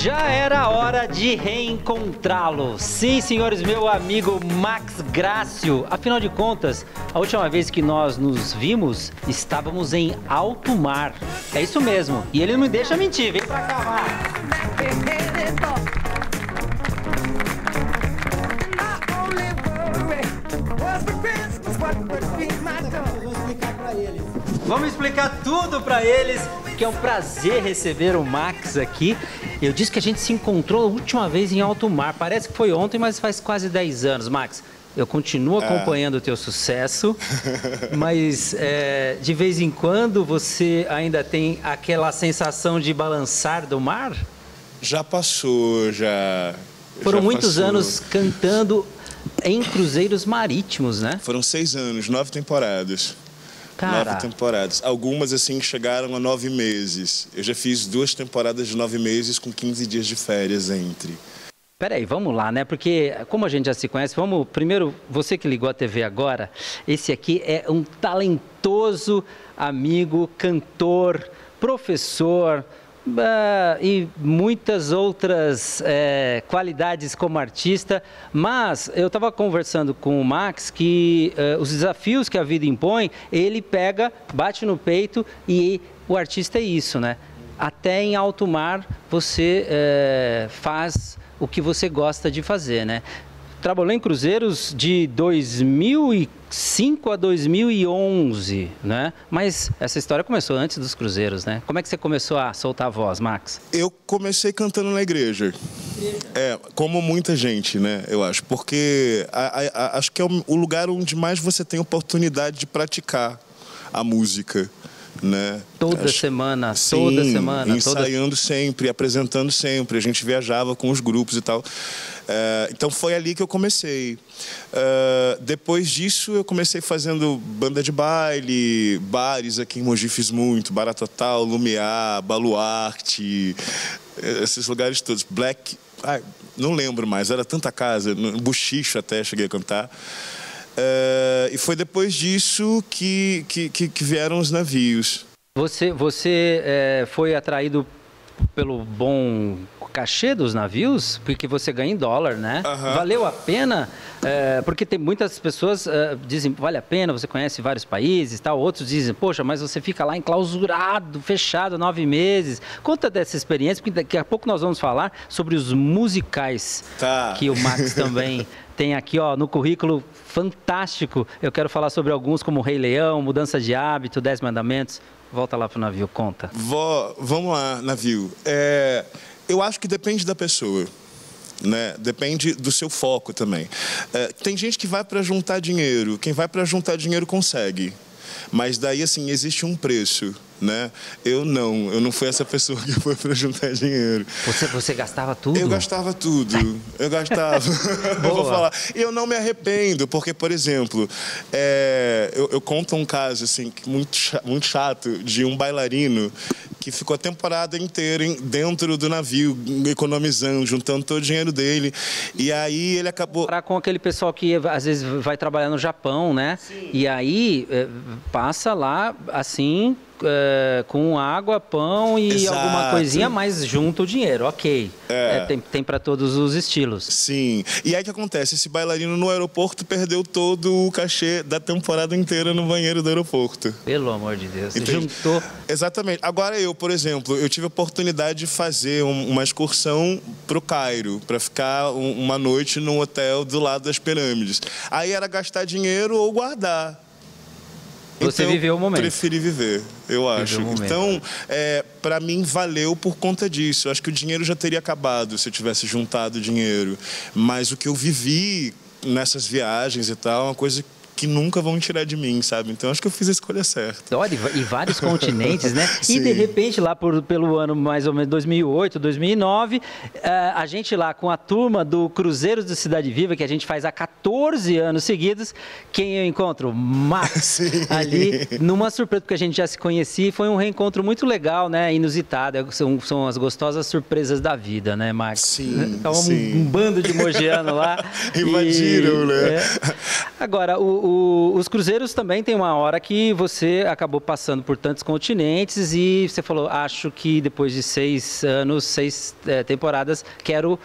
Já era hora de reencontrá-lo. Sim, senhores, meu amigo Max Grácio. Afinal de contas, a última vez que nós nos vimos, estávamos em alto mar. É isso mesmo. E ele não me deixa mentir. Vem pra cá, Max. Vamos explicar tudo pra eles, que é um prazer receber o Max aqui. Eu disse que a gente se encontrou a última vez em alto mar. Parece que foi ontem, mas faz quase 10 anos, Max. Eu continuo acompanhando o teu sucesso, mas é, de vez em quando você ainda tem aquela sensação de balançar do mar? Já passou, já. Foram já muitos passou. anos cantando em cruzeiros marítimos, né? Foram seis anos, nove temporadas. Cara, Nove temporadas. Algumas, assim, chegaram a nove meses. Eu já fiz duas temporadas de nove meses com 15 dias de férias entre. Peraí, vamos lá, né? Porque, como a gente já se conhece, vamos. Primeiro, você que ligou a TV agora, esse aqui é um talentoso amigo, cantor, professor. Ah, e muitas outras eh, qualidades como artista, mas eu estava conversando com o Max que eh, os desafios que a vida impõe, ele pega, bate no peito e o artista é isso, né? Até em alto mar você eh, faz o que você gosta de fazer, né? Trabalhou em cruzeiros de 2005 a 2011, né? Mas essa história começou antes dos cruzeiros, né? Como é que você começou a soltar a voz, Max? Eu comecei cantando na igreja. É, como muita gente, né? Eu acho. Porque a- a- a- acho que é o lugar onde mais você tem oportunidade de praticar a música, né? Toda Acho- semana, Sim, toda semana, toda... ensaiando sempre, apresentando sempre. A gente viajava com os grupos e tal. É, então foi ali que eu comecei. É, depois disso eu comecei fazendo banda de baile, bares aqui em Mogi fiz muito, Bara Total, Lumiar, Baluarte, eh, esses lugares todos. Black, ai, não lembro mais, era tanta casa, Buchicho até cheguei a cantar. É, e foi depois disso que, que, que, vieram os navios. Você, você eh, foi atraído pelo bom cachê dos navios? Porque você ganha em dólar, né? Aham. Valeu a pena? Eh, porque tem muitas pessoas eh, dizem, vale a pena, você conhece vários países tal. Outros dizem, poxa, mas você fica lá enclausurado, fechado, nove meses. Conta dessa experiência, porque daqui a pouco nós vamos falar sobre os musicais Tá. que o Max também tem aqui ó, no currículo fantástico. Eu quero falar sobre alguns como Rei Leão, Mudança de Hábito, Dez Mandamentos. Volta lá pro navio, conta. Vó, vamos lá, navio. É, eu acho que depende da pessoa. Né? Depende do seu foco também. É, tem gente que vai para juntar dinheiro. Quem vai para juntar dinheiro consegue. Mas daí, assim, existe um preço. Né? Eu não. Eu não fui essa pessoa que foi para juntar dinheiro. Você, você gastava tudo? Eu gastava tudo. Eu gastava. eu vou falar. E eu não me arrependo, porque, por exemplo, é, eu, eu conto um caso assim, muito, muito chato de um bailarino que ficou a temporada inteira dentro do navio, economizando, juntando todo o dinheiro dele. E aí ele acabou. Para com aquele pessoal que às vezes vai trabalhar no Japão, né? E aí eh, passa lá assim eh, com água, pão e Exato. alguma coisinha, mas junta o dinheiro, ok. É. Eh, tem tem para todos os estilos. Sim. E aí o que acontece? Esse bailarino no aeroporto perdeu todo o cachê da temporada inteira no banheiro do aeroporto. Pelo amor de Deus, Entende? juntou. Exatamente. Agora eu, por exemplo, eu tive a oportunidade de fazer um- uma excursão para o Cairo, para ficar um- uma noite num hotel do lado das pirâmides. Aí era gastar dinheiro ou guardar. Você viveu o momento. Preferi viver, eu acho. Então, é, para mim valeu por conta disso. Eu acho que o dinheiro já teria acabado se eu tivesse juntado dinheiro. Mas o que eu vivi nessas viagens e tal é uma coisa que nunca vão tirar de mim, sabe? Então acho que eu fiz a escolha certa. Olha, e vários continentes, né? E de repente, lá por- pelo ano mais ou menos 2008, 2009, eh, a gente lá com a turma do Cruzeiros do Cidade Viva, que a gente faz há 14 anos seguidos, quem eu encontro? Max, Sim. ali, numa surpresa, porque a gente já se conhecia, foi um reencontro muito legal, né? Inusitado, É, são, são as gostosas surpresas da vida, né, Max? Sim, Tava um, sim. um bando de mogiano lá. Invadiram, E, né? é. Agora, o, o, os cruzeiros também tem uma hora que você acabou passando por tantos continentes e você falou, acho que depois de seis anos, seis é, temporadas, quero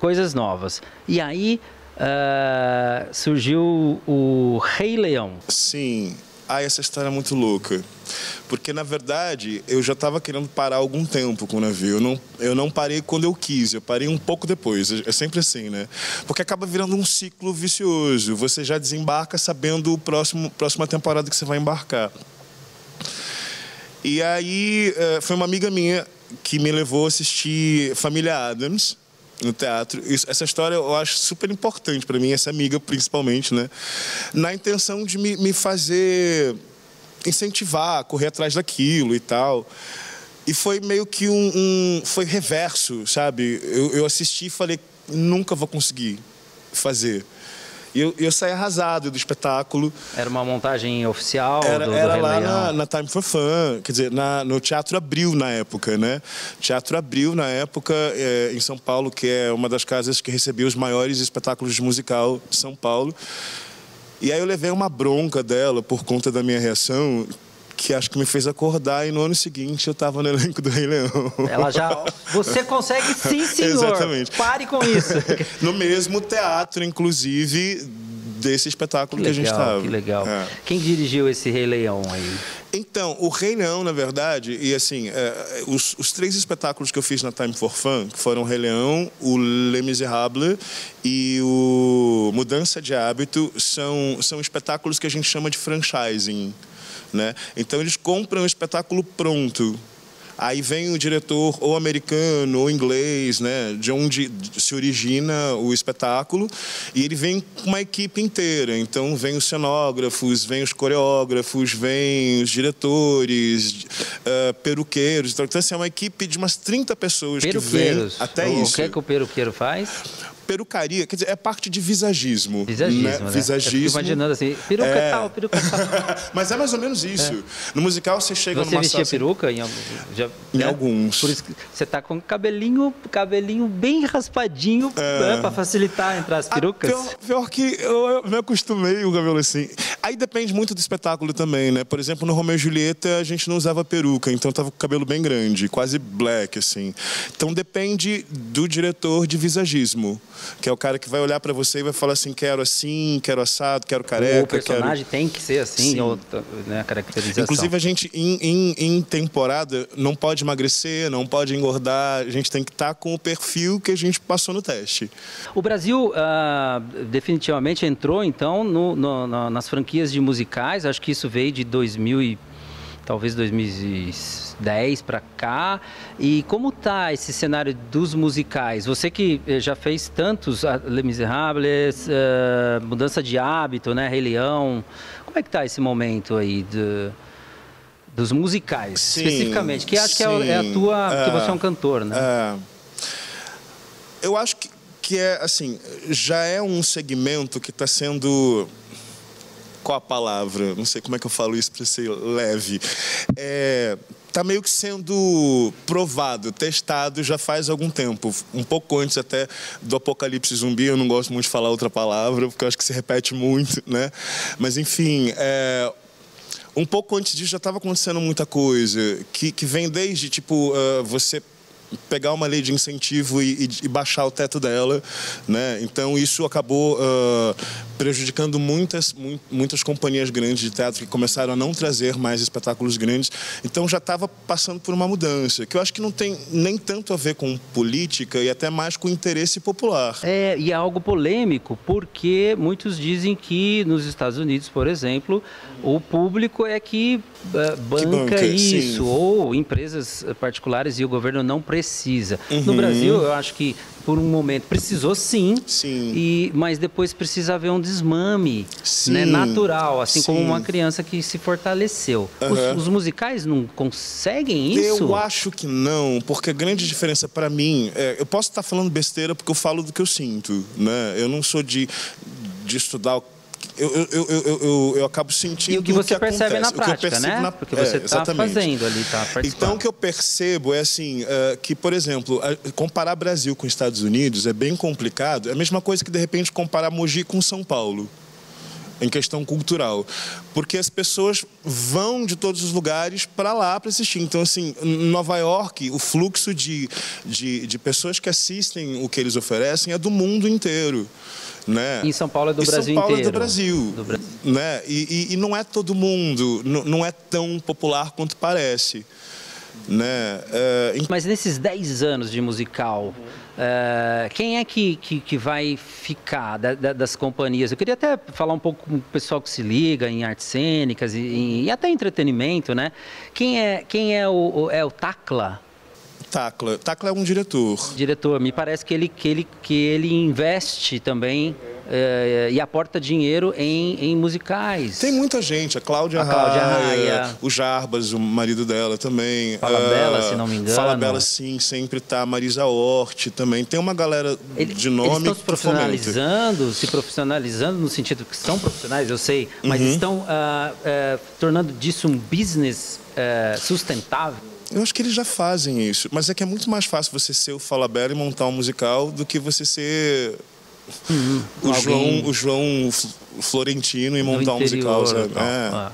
coisas novas. E aí uh, surgiu o Rei Leão. Sim. Ah, essa história é muito louca. Porque, na verdade, eu já estava querendo parar algum tempo com o navio. Eu não, eu não parei quando eu quis, eu parei um pouco depois. É sempre assim, né? Porque acaba virando um ciclo vicioso. Você já desembarca sabendo o próximo próxima temporada que você vai embarcar. E aí, eh, foi uma amiga minha que me levou a assistir Família Adams no teatro. Isso, essa história eu acho super importante para mim, essa amiga principalmente, né? Na intenção de me, me fazer incentivar, correr atrás daquilo e tal. E foi meio que um, um foi reverso, sabe? Eu, eu assisti e falei, nunca vou conseguir fazer. E eu, eu saí arrasado do espetáculo. Era uma montagem oficial? Era, do, era do lá na, na, Time for Fun, quer dizer, na, no Teatro Abril na época, né? Teatro Abril na época é, em São Paulo, que é uma das casas que recebia os maiores espetáculos de musical de São Paulo. E aí eu levei uma bronca dela por conta da minha reação, que acho que me fez acordar e no ano seguinte eu estava no elenco do Rei Leão. Ela já. Você consegue sim, senhor. Exatamente. Pare com isso. no mesmo teatro, inclusive, desse espetáculo que, que a gente estava. Que legal. É. Quem dirigiu esse Rei Leão aí? Então, o Rei Leão, na verdade, e assim, é, os, os, três espetáculos que eu fiz na Time for Fun, que foram o Rei Leão, o Les Miserables e o Mudança de Hábito, são, são espetáculos que a gente chama de franchising. Né? Então eles compram o espetáculo pronto. Aí vem o diretor ou americano ou inglês, né, de onde se origina o espetáculo, e ele vem com uma equipe inteira. Então vem os cenógrafos, vem os coreógrafos, vem os diretores, uh, peruqueiros. Então assim, é uma equipe de umas 30 pessoas que vem até o, isso. O que, é que o peruqueiro faz? Perucaria, quer dizer, é parte de visagismo. Visagismo, né? né? Visagismo. Imaginando assim, peruca é... tal, peruca tal. Mas é mais ou menos isso. É. No musical você chega você numa vestia peruca em, já, em né? alguns. Por isso que você tá com cabelinho, cabelinho bem raspadinho é... né, para facilitar entre as perucas. Pior, pior, que eu, eu me acostumei o cabelo assim. Aí depende muito do espetáculo também, né? Por exemplo, no Romeu e Julieta a gente não usava peruca, então tava com o cabelo bem grande, quase black assim. Então depende do diretor de visagismo, que é o cara que vai olhar para você e vai falar assim: quero assim, quero assado, quero careca. O personagem quero... tem que ser assim, ou, né, a caracterização. Inclusive, a gente, em, em, em, temporada, não pode emagrecer, não pode engordar, a gente tem que estar tá com o perfil que a gente passou no teste. O Brasil uh, definitivamente entrou, então, no, no, nas franquias de musicais, acho que isso veio de 2000 e talvez 2010 para cá. E como tá esse cenário dos musicais? Você que eh, já fez tantos ah, Les Miserables, uh, Mudança de Hábito, né, Rei Leão. Como é que tá esse momento aí de, dos musicais, sim, especificamente? Que acho sim, que é, é, a tua, porque você é um cantor, né? É, eu acho que, que é assim, já é um segmento que está sendo qual a palavra? Não sei como é que eu falo isso para ser leve. É, está meio que sendo provado, testado já faz algum tempo, um pouco antes até do apocalipse zumbi. Eu não gosto muito de falar outra palavra porque eu acho que se repete muito, né? Mas enfim, é, um pouco antes disso já estava acontecendo muita coisa que, que vem desde tipo uh, você pegar uma lei de incentivo e, e, e, baixar o teto dela, né? Então isso acabou uh, prejudicando muitas muitas companhias grandes de teatro que começaram a não trazer mais espetáculos grandes. Então já estava passando por uma mudança que eu acho que não tem nem tanto a ver com política e até mais com interesse popular. É e é algo polêmico porque muitos dizem que nos Estados Unidos, por exemplo, o público é que uh, banca, que banca, isso sim. ou empresas particulares e o governo não precisa precisa. Uhum. No Brasil, eu acho que por um momento precisou sim, sim. E, mas depois precisa haver um desmame né, natural, assim sim. como uma criança que se fortaleceu. Uhum. Os, os, musicais não conseguem isso? Eu acho que não, porque a grande diferença para mim, é, eu posso estar falando besteira porque eu falo do que eu sinto, né? Eu não sou de, de estudar o eu, eu, eu, eu, eu acabo sentindo e o que você que percebe acontece. na prática, né? Na... Porque você está é, fazendo ali, participando. Então, o que eu percebo é assim, uh, que, por exemplo, comparar Brasil com Estados Unidos é bem complicado. É a mesma coisa que, de repente, comparar Mogi com São Paulo. Em questão cultural, porque as pessoas vão de todos os lugares para lá para assistir. Então, assim, em Nova York, o fluxo de, de, de pessoas que assistem o que eles oferecem é do mundo inteiro. Né? Em São Paulo é do e Brasil São Paulo inteiro. é do Brasil. Do Brasil. Né? E, e, e não é todo mundo, não, não é tão popular quanto parece. Né? É, Mas nesses 10 anos de musical, eh, quem é que, que, que vai ficar da- da- das companhias? Eu queria até falar um pouco com o pessoal que se liga em artes cênicas e, e até entretenimento, né? Quem é, quem é, o, o- é o Tacla? Tacla. Tacla é um diretor. diretor, me parece que ele, que ele, que ele investe também eh, e aporta dinheiro em, em musicais. Tem muita gente, a Cláudia, A Cláudia Raia, Raia. o Jarbas, o marido dela também. Fala ah, Bela, se não me engano. Fala Bela, sim, sempre tá. Marisa Hort também. Tem uma galera Ele- de eles nome estão se fomenta. profissionalizando, se profissionalizando no sentido que são profissionais, eu sei, mas Uhum. estão ah, eh, tornando disso um business eh, sustentável. Eu acho que eles já fazem isso, mas é que é muito mais fácil você ser o Fala Bela e montar um musical do que você ser o, Uhum. Alguém- João, o João Florentino e montar um musical. sabe? É. Ah,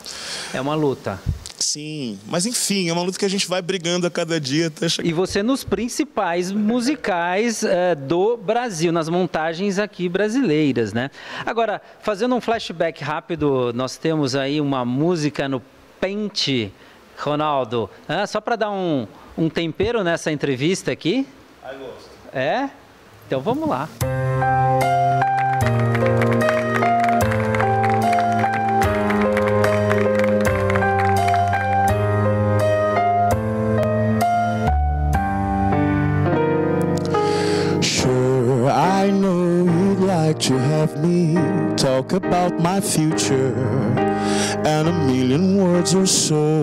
é uma luta. Sim, mas enfim, é uma luta que a gente vai brigando a cada dia até chegar. E você nos principais musicais eh, do Brasil, nas montagens aqui brasileiras, né? Agora, fazendo um flashback rápido, nós temos aí uma música no Pente, Ronaldo. Ah, só para dar um, um tempero nessa entrevista aqui. É? Então vamos lá. Sure, I know you'd like to have me talk about my future and a million words or so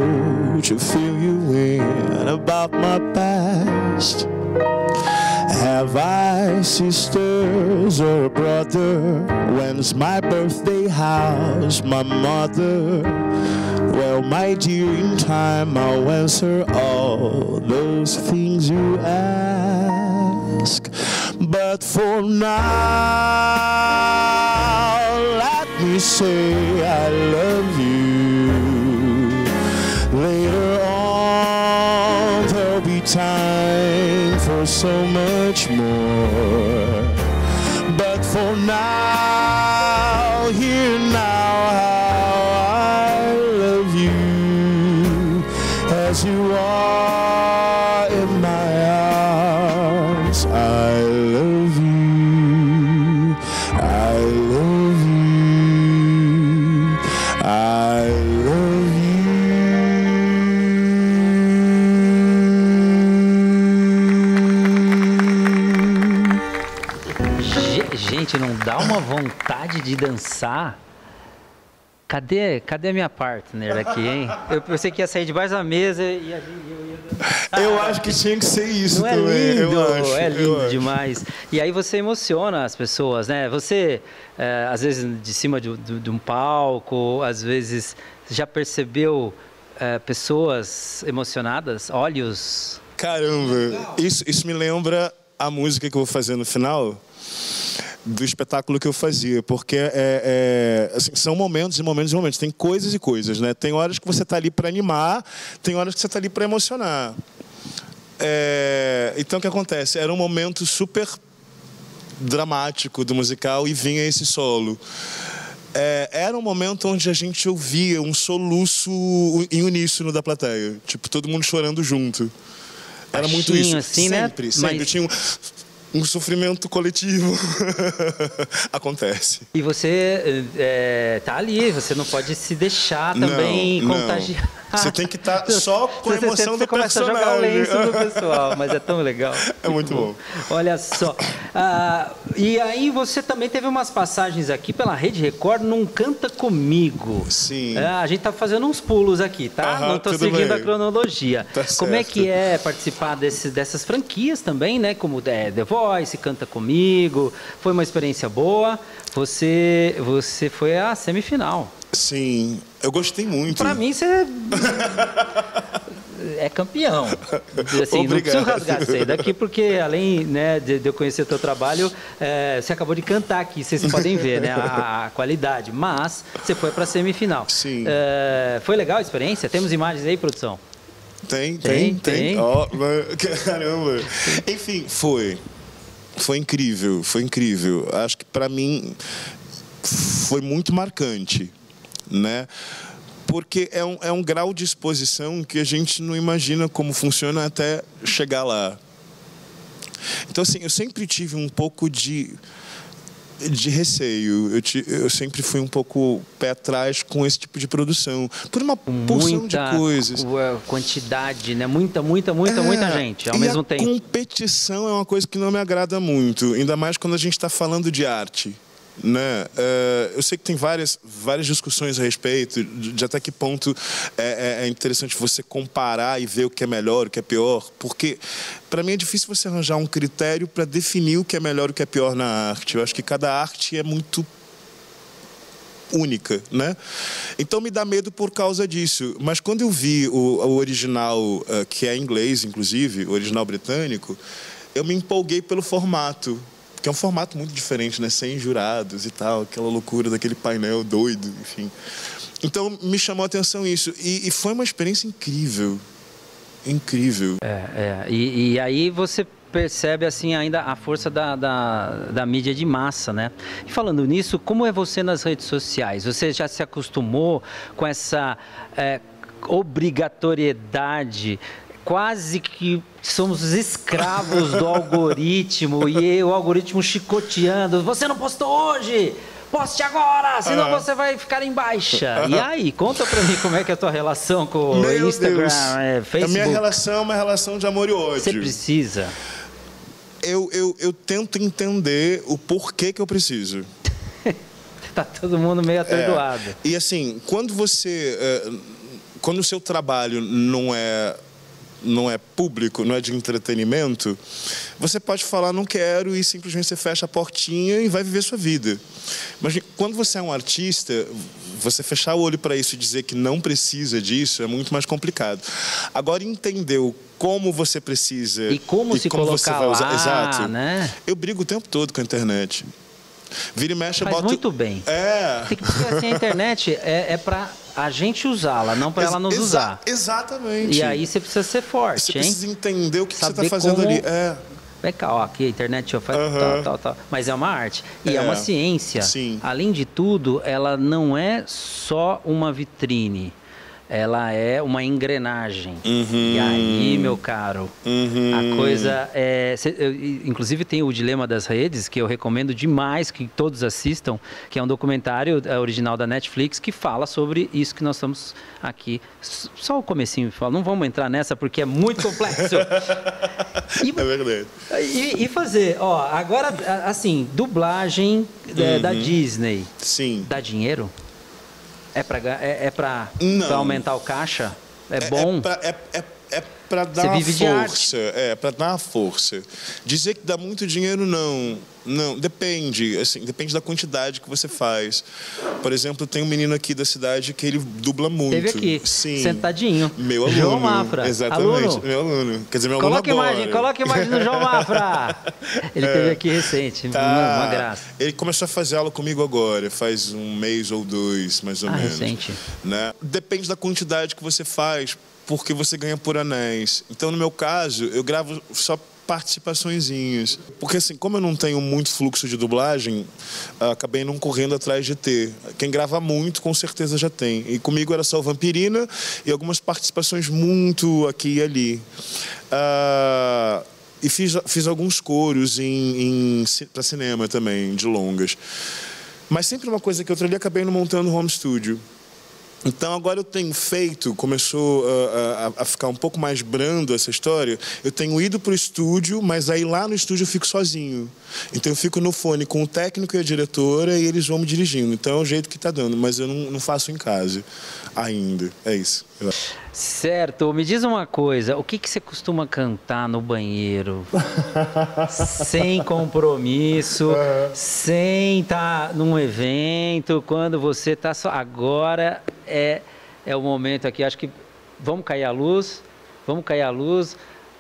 to fill you in about my past. Have I sisters or a brother? When's my birthday? How's my mother? Well, my dear, in time I'll answer all those things you ask. But for now, let me say I love so much uma vontade de dançar? Cadê, cadê a minha partner aqui, hein? Eu pensei que ia sair debaixo da mesa e a gente- eu ia dançar. Eu acho que tinha que ser isso Não é também. lindo, eu acho, é lindo acho. demais. E aí você emociona as pessoas, né? Você, é, às vezes, de cima de, de- de um palco, às vezes, já percebeu é, pessoas emocionadas, olhos? Caramba, isso, isso me lembra a música que eu vou fazer no final do espetáculo que eu fazia, porque é, é, assim, são momentos e momentos e momentos, tem coisas e coisas, né? Tem horas que você está ali para animar, tem horas que você está ali para emocionar. É, então o que acontece? Era um momento super dramático do musical e vinha esse solo. É, era um momento onde a gente ouvia um soluço em uníssono da plateia, tipo todo mundo chorando junto. Era muito isso. assim, né? sempre, sempre Mas- tinha um, um sofrimento coletivo. Acontece. E você é, tá ali, você não pode se deixar também Não, não. Você tem que estar só com a emoção do começa a jogar o lenço personagem. do pessoal, mas é tão legal. É muito bom. Olha só. Ah, e aí você também teve umas passagens aqui pela Rede Record num Canta Comigo. Sim. É, a gente tá fazendo uns pulos aqui, tá? Aham, Não tô seguindo bem. a cronologia. Tá Como é certo. que é participar desse- dessas franquias também, né? Como é, The Voice, Canta Comigo. Foi uma experiência boa. Você, você foi à semifinal. Sim, eu gostei muito. Pra mim, você. é campeão. Assim, não preciso rasgar isso aí daqui, porque além né, de, de eu conhecer o teu trabalho, é, você acabou de cantar aqui, vocês podem ver né, a, a qualidade. Mas você foi para a semifinal. Sim. É, foi legal a experiência? Temos imagens aí, produção? Tem, tem, tem. tem. Oh, caramba. Enfim, foi. Foi incrível, foi incrível. Acho que para mim foi muito marcante, né? Porque é um, é um grau de exposição que a gente não imagina como funciona até chegar lá. Então, assim, eu sempre tive um pouco de de receio. Eu, te, eu, sempre fui um pouco pé atrás com esse tipo de produção. Por uma porção muita de coisas. quantidade, né? Muita, muita, muita, é, muita gente ao mesmo tempo. competição é uma coisa que não me agrada muito. Ainda mais quando a gente está falando de arte. Né? Uh, eu sei que tem várias, várias discussões a respeito de, de até que ponto é, é, é, interessante você comparar e ver o que é melhor, o que é pior, porque para mim é difícil você arranjar um critério para definir o que é melhor e o que é pior na arte. Eu acho que cada arte é muito única, né? Então me dá medo por causa disso. Mas quando eu vi o, o original, uh, que é inglês, inclusive, o original britânico, eu me empolguei pelo formato que é um formato muito diferente, né? Sem jurados e tal, aquela loucura daquele painel doido, enfim. Então me chamou a atenção isso e, e foi uma experiência incrível, incrível. É, é. E, e aí você percebe assim ainda a força da, da, da, mídia de massa, né? E falando nisso, como é você nas redes sociais? Você já se acostumou com essa é, obrigatoriedade quase que somos escravos do algoritmo e o algoritmo chicoteando. Você não postou hoje? Poste agora, senão uhum. você vai ficar em baixa. Uhum. E aí, conta pra mim como é que é a tua relação com o Instagram, é, Facebook. A minha relação é uma relação de amor e ódio. Você precisa. Eu, eu, eu tento entender o porquê que eu preciso. tá todo mundo meio atordoado. É, e assim, quando você. É, quando o seu trabalho não é não é público, não é de entretenimento, você pode falar não quero e simplesmente você fecha a portinha e vai viver sua vida. Mas quando você é um artista, você fechar o olho para isso e dizer que não precisa disso é muito mais complicado. Agora entender como você precisa e como e se como colocar você vai usar, lá, exato. Né? Eu brigo o tempo todo com a internet. Vira e mexe, Faz boto... muito bem. É. Tem que assim, a internet é, é para a gente usá-la, não para ela nos Exa usar. Exatamente. E aí você precisa ser forte, você hein? precisa entender o que Saber você está fazendo como... ali. É. Vem cá, ó, aqui a internet faz uhum. tal, tal, tal. Mas é uma arte. E é, é uma ciência. Sim. Além de tudo, ela não é só uma vitrine ela é uma engrenagem. Uhum. E aí, meu caro, uhum. a coisa é. Inclusive tem o Dilema das Redes, que eu recomendo demais que todos assistam, que é um documentário é, original da Netflix que fala sobre isso que nós estamos aqui. Só o comecinho fala, não vamos entrar nessa porque é muito complexo. e, é verdade. E, e, fazer, ó, agora, assim, dublagem é, da Disney. Sim. Dá dinheiro? É para é, é pra, pra aumentar o caixa? É, é bom? É, pra, é, é, é para dar força. É, para dar uma força. Dizer que dá muito dinheiro, não. Não, depende. Assim, depende da quantidade que você faz. Por exemplo, tem um menino aqui da cidade que ele dubla muito. Teve aqui, Sim. sentadinho. Meu aluno. João Mafra. Exatamente, aluno. meu aluno. Quer dizer, meu coloque aluno imagem, Coloque imagem no João Mafra. Ele é, teve aqui recente, tá. uma, uma, graça. Ele começou a fazer aula comigo agora, faz um mês ou dois, mais ou ah, menos. recente. Né? Depende da quantidade que você faz, porque você ganha por anéis. Então, no meu caso, eu gravo só participaçõezinhas. Porque assim, como eu não tenho muito fluxo de dublagem, acabei não correndo atrás de ter. Quem grava muito, com certeza já tem. E comigo era só o Vampirina e algumas participações muito aqui e ali. Uh, e fiz, fiz alguns coros em, em para cinema também, de longas. Mas sempre uma coisa que eu ali acabei não montando home studio. Então agora eu tenho feito, começou a, a, a, ficar um pouco mais brando essa história. Eu tenho ido para o estúdio, mas aí lá no estúdio eu fico sozinho. Então eu fico no fone com o técnico e a diretora e eles vão me dirigindo. Então é o jeito que está dando, mas eu não, não faço em casa ainda. É isso. Certo. Me diz uma coisa, o que, que você costuma cantar no banheiro? sem compromisso, uhum. sem estar tá num evento, quando você está só. Agora é, é o momento aqui, acho que vamos cair a luz. vamos cair a luz,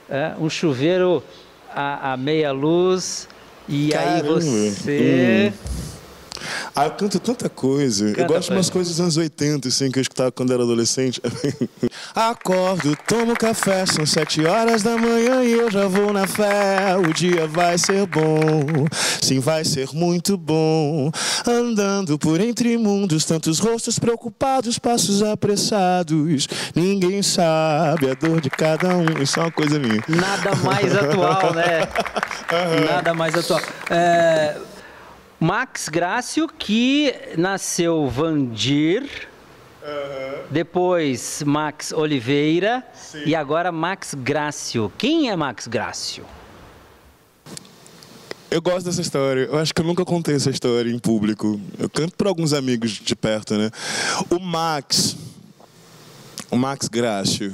é, um chuveiro a, a meia luz, e Caramba. aí você. Hum. Ah, eu canto tanta coisa. Canta eu gosto de umas coisas dos anos 80, assim, que eu escutava quando era adolescente. Acordo, tomo café, são sete horas da manhã e eu já vou na fé. O dia vai ser bom, sim, vai ser muito bom. Andando por entre mundos, tantos rostos preocupados, passos apressados. Ninguém sabe a dor de cada um. Isso é uma coisa minha. Nada mais atual, né? Nada mais atual. É, Max Grácio, que nasceu Vandir, depois Max Oliveira e agora Max Grácio. Quem é Max Grácio? Eu gosto dessa história. Eu acho que eu nunca contei essa história em público. Eu canto para alguns amigos de perto, né? O Max, o Max Grácio.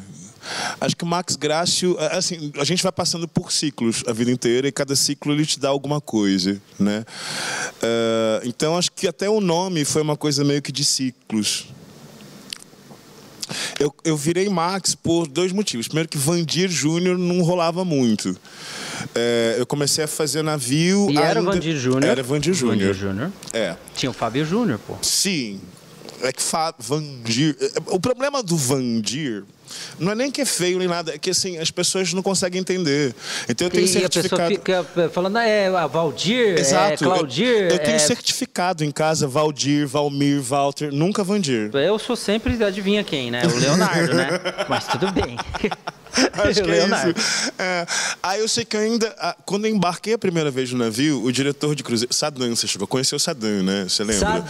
Acho que o Max Grácio, assim, a gente vai passando por ciclos a vida inteira e cada ciclo ele te dá alguma coisa, né? Eh, então acho que até o nome foi uma coisa meio que de ciclos. Eu, eu virei Max por dois motivos. Primeiro que Vandir Júnior não rolava muito. É, eu comecei a fazer navio. E era ainda- Vandir Júnior. Era Vandir Júnior. Vandir Júnior. É. Tinha o Fábio Júnior, pô. Sim. É que fa... Vandir. O problema do Vandir não é nem que é feio nem nada, é que assim, as pessoas não conseguem entender. Então eu tenho E a pessoa certificado. fica é, falando, ah, é a Valdir, é Exato. Claudir. eu, eu tenho é... certificado em casa Valdir, Valmir, Walter, nunca Vandir. Eu sou sempre, adivinha quem, né? O Leonardo, né? Mas tudo bem. Acho que é isso. É. Aí eu sei que ainda, ah, quando eu embarquei a primeira vez no navio, o diretor de cruzeiro, Saddam, você chegou a conhecer o Saddam, né? Você lembra? Saddam,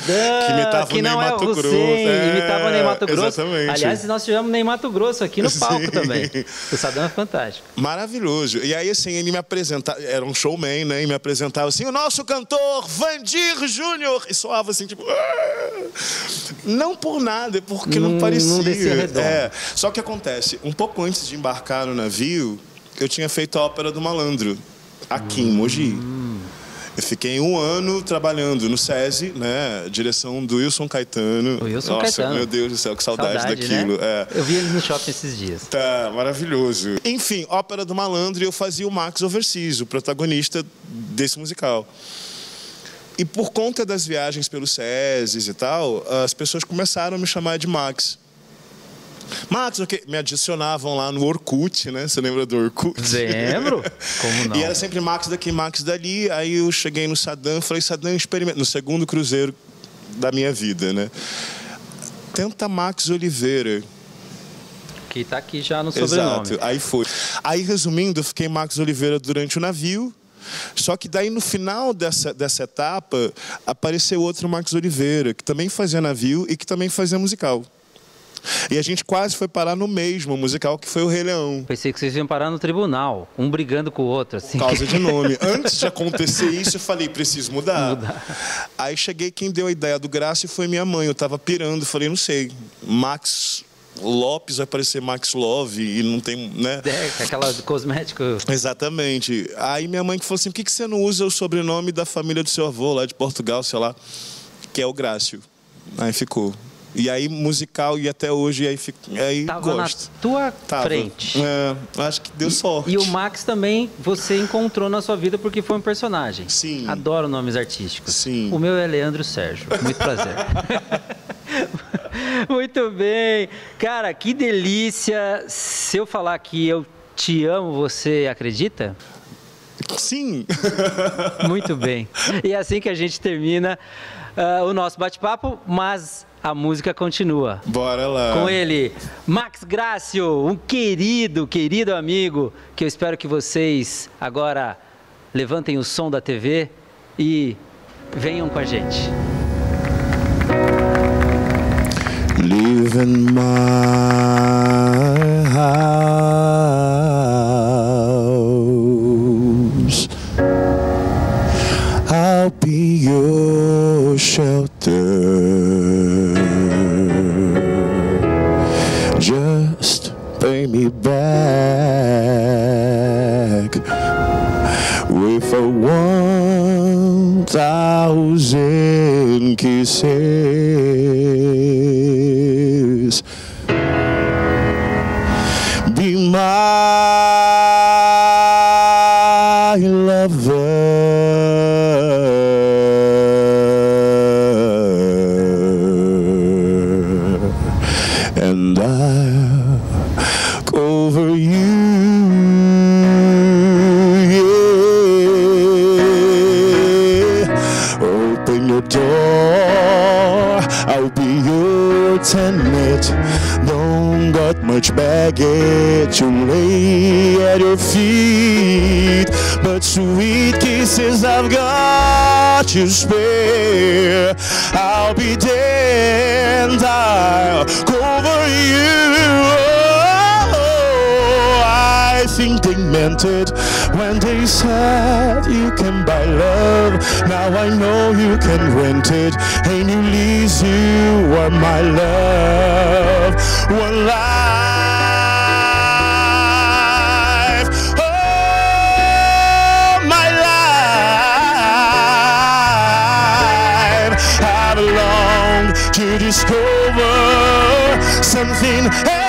que imitava que o Ney é Mato o Grosso. Hussein, É, imitava o Ney Mato Grosso. Exatamente. Aliás, nós tivemos Ney Mato Grosso aqui no palco Sim. também. O Saddam é fantástico. Maravilhoso. E aí, assim, ele me apresentava, era um showman, né? E me apresentava assim, o nosso cantor Vandir Júnior. E soava assim, tipo. "Ah!" Não por nada, é porque não, Não- parecia. não descia redondo. É. Só que acontece, um pouco antes de embarcar no navio, eu tinha feito a ópera do malandro, aqui em Mogi. Eu fiquei um ano trabalhando no SESI, né? Direção do Wilson Caetano. O Wilson Nossa, Caetano. meu Deus do céu, que saudade, Saudade, daquilo. né? É. Eu vi ele no shopping esses dias. Tá, maravilhoso. Enfim, Ópera do Malandro, e eu fazia o Max Overseas, o protagonista desse musical. E por conta das viagens pelos SESIs e tal, as pessoas começaram a me chamar de Max. Max, o quê? Me adicionavam lá no Orkut, né? Você lembra do Orkut? Lembro? Como não? E era sempre Max daqui, Max dali. Aí eu cheguei no Saddam, falei, Saddam, experimenta. No segundo cruzeiro da minha vida, né? Tenta Max Oliveira. Que tá aqui já no sobrenome. Exato, aí foi. Aí, resumindo, eu fiquei Max Oliveira durante o navio. Só que daí, no final dessa, dessa etapa, apareceu outro Max Oliveira, que também fazia navio e que também fazia musical. E a gente quase foi parar no mesmo musical, que foi o Rei Leão. Pensei que vocês iam parar no tribunal, um brigando com o outro, assim. Por causa de nome. Antes de acontecer isso, eu falei, preciso mudar. Aí cheguei, quem deu a ideia do Graça foi minha mãe. Eu tava pirando, falei, não sei, Max Lopes vai parecer Max Love e não tem, né? É, aquela cosmético. Exatamente. Aí minha mãe que falou assim: por que, que você não usa o sobrenome da família do seu avô lá de Portugal, sei lá, que é o Grácio? Aí ficou. E aí, musical, e até hoje, aí, fico, aí Tava gosto. na tua Tava. frente. É, acho que deu sorte. E o Max também você encontrou na sua vida porque foi um personagem. Sim. Adoro nomes artísticos. Sim. O meu é Leandro Sérgio. Muito prazer. Muito bem. Cara, que delícia. Se eu falar que eu te amo, você acredita? Sim. Muito bem. E é assim que a gente termina ah, o nosso bate-papo, mas a música continua. Bora lá. Com ele, Max Grácio, um querido, querido amigo, que eu espero que vocês agora levantem o som da TV e venham com a gente. Live in my house. I'll be your shelter. One thousand much baggage to lay at your feet, but sweet kisses I've got to spare. I'll be there and I'll cover you. Oh, I think they meant it when they said you can buy love. Now I know you can rent it. Hey, New Lease, you are my love. One life. Discover something.